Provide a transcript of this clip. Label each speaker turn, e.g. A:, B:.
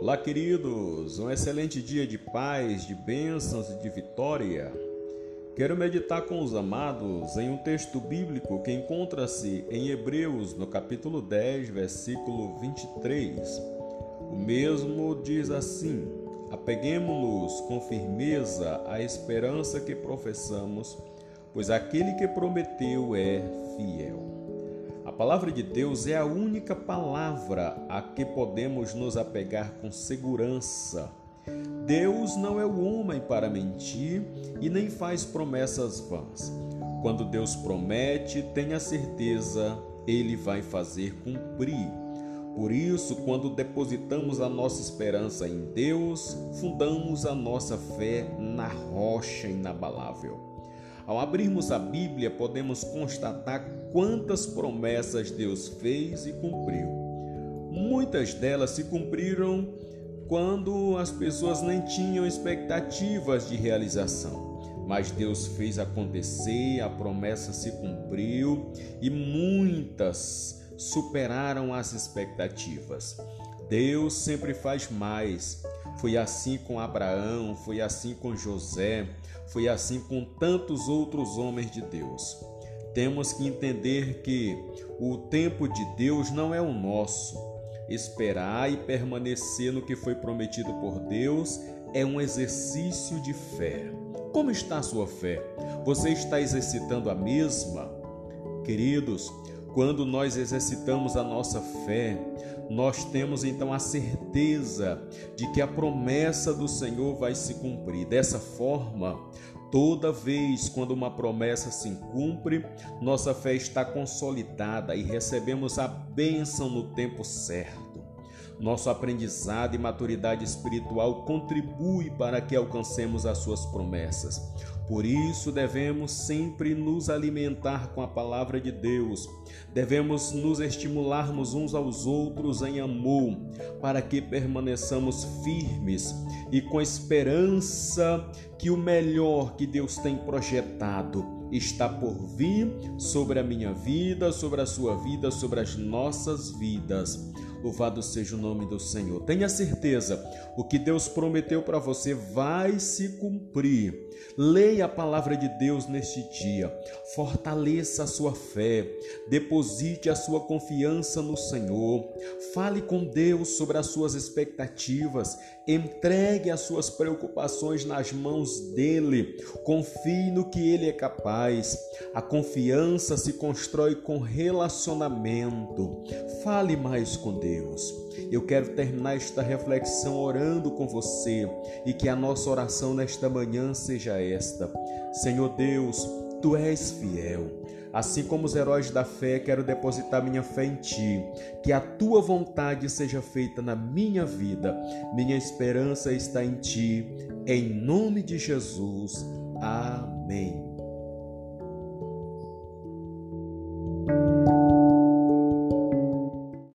A: Olá, queridos! Um excelente dia de paz, de bênçãos e de vitória. Quero meditar com os amados em um texto bíblico que encontra-se em Hebreus, no capítulo 10, versículo 23. O mesmo diz assim: Apeguemos-nos com firmeza à esperança que professamos, pois aquele que prometeu é fiel. A palavra de Deus é a única palavra a que podemos nos apegar com segurança. Deus não é o homem para mentir e nem faz promessas vãs. Quando Deus promete, tenha certeza, ele vai fazer cumprir. Por isso, quando depositamos a nossa esperança em Deus, fundamos a nossa fé na rocha inabalável. Ao abrirmos a Bíblia, podemos constatar quantas promessas Deus fez e cumpriu. Muitas delas se cumpriram quando as pessoas nem tinham expectativas de realização. Mas Deus fez acontecer, a promessa se cumpriu e muitas superaram as expectativas. Deus sempre faz mais. Foi assim com Abraão, foi assim com José, foi assim com tantos outros homens de Deus. Temos que entender que o tempo de Deus não é o nosso. Esperar e permanecer no que foi prometido por Deus é um exercício de fé. Como está a sua fé? Você está exercitando a mesma? Queridos, quando nós exercitamos a nossa fé, nós temos então a certeza de que a promessa do Senhor vai se cumprir. Dessa forma, toda vez quando uma promessa se cumpre, nossa fé está consolidada e recebemos a bênção no tempo certo. Nosso aprendizado e maturidade espiritual contribui para que alcancemos as suas promessas. Por isso devemos sempre nos alimentar com a palavra de Deus. Devemos nos estimularmos uns aos outros em amor, para que permaneçamos firmes e com esperança que o melhor que Deus tem projetado está por vir sobre a minha vida, sobre a sua vida, sobre as nossas vidas. Louvado seja o nome do Senhor. Tenha certeza, o que Deus prometeu para você vai se cumprir. Leia a palavra de Deus neste dia. Fortaleça a sua fé. Deposite a sua confiança no Senhor. Fale com Deus sobre as suas expectativas. Entregue as suas preocupações nas mãos dele. Confie no que ele é capaz. A confiança se constrói com relacionamento. Fale mais com Deus. Eu quero terminar esta reflexão orando com você e que a nossa oração nesta manhã seja esta: Senhor Deus, tu és fiel. Assim como os heróis da fé, quero depositar minha fé em ti, que a tua vontade seja feita na minha vida. Minha esperança está em ti. Em nome de Jesus. Amém.